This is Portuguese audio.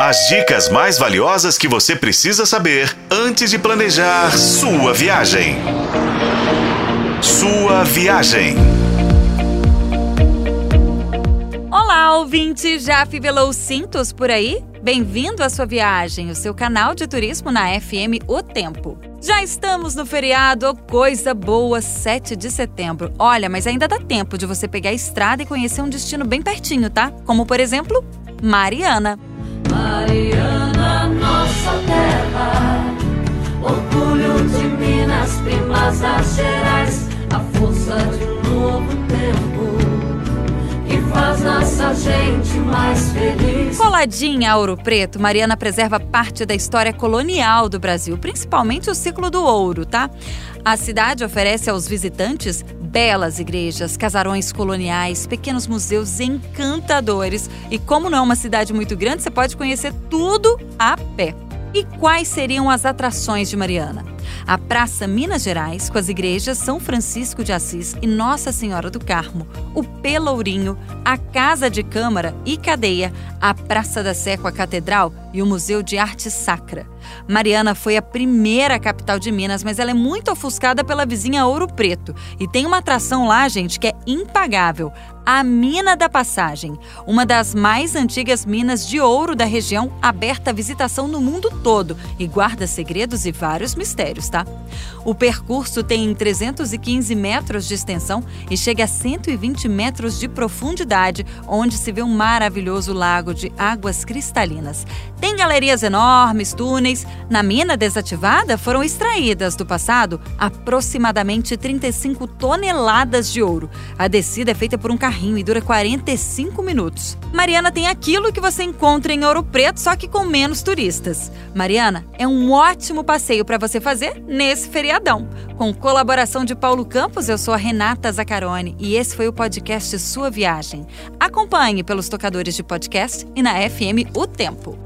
As dicas mais valiosas que você precisa saber antes de planejar sua viagem. Sua viagem. Olá, ouvinte! Já fivelou cintos por aí? Bem-vindo à sua viagem, o seu canal de turismo na FM O Tempo. Já estamos no feriado, coisa boa, 7 de setembro. Olha, mas ainda dá tempo de você pegar a estrada e conhecer um destino bem pertinho, tá? Como, por exemplo, Mariana. Mariana, nossa terra, orgulho de Minas, primas das Gerais, a força de Coladinha a Ouro Preto, Mariana preserva parte da história colonial do Brasil, principalmente o ciclo do ouro, tá? A cidade oferece aos visitantes belas igrejas, casarões coloniais, pequenos museus encantadores. E como não é uma cidade muito grande, você pode conhecer tudo a pé. E quais seriam as atrações de Mariana? A Praça Minas Gerais, com as igrejas São Francisco de Assis e Nossa Senhora do Carmo, o Pelourinho, a Casa de Câmara e Cadeia, a Praça da Sé com a Catedral e o Museu de Arte Sacra. Mariana foi a primeira capital de Minas, mas ela é muito ofuscada pela vizinha Ouro Preto. E tem uma atração lá, gente, que é impagável: a Mina da Passagem, uma das mais antigas minas de ouro da região, aberta à visitação no mundo todo e guarda segredos e vários mistérios, tá? O percurso tem 315 metros de extensão e chega a 120 metros de profundidade, onde se vê um maravilhoso lago de águas cristalinas. Tem galerias enormes, túneis. Na mina desativada foram extraídas do passado aproximadamente 35 toneladas de ouro. A descida é feita por um carrinho e dura 45 minutos. Mariana tem aquilo que você encontra em Ouro Preto, só que com menos turistas. Mariana é um ótimo passeio para você fazer nesse feriadão. Com colaboração de Paulo Campos, eu sou a Renata Zacarone e esse foi o podcast Sua Viagem. Acompanhe pelos tocadores de podcast e na FM O Tempo.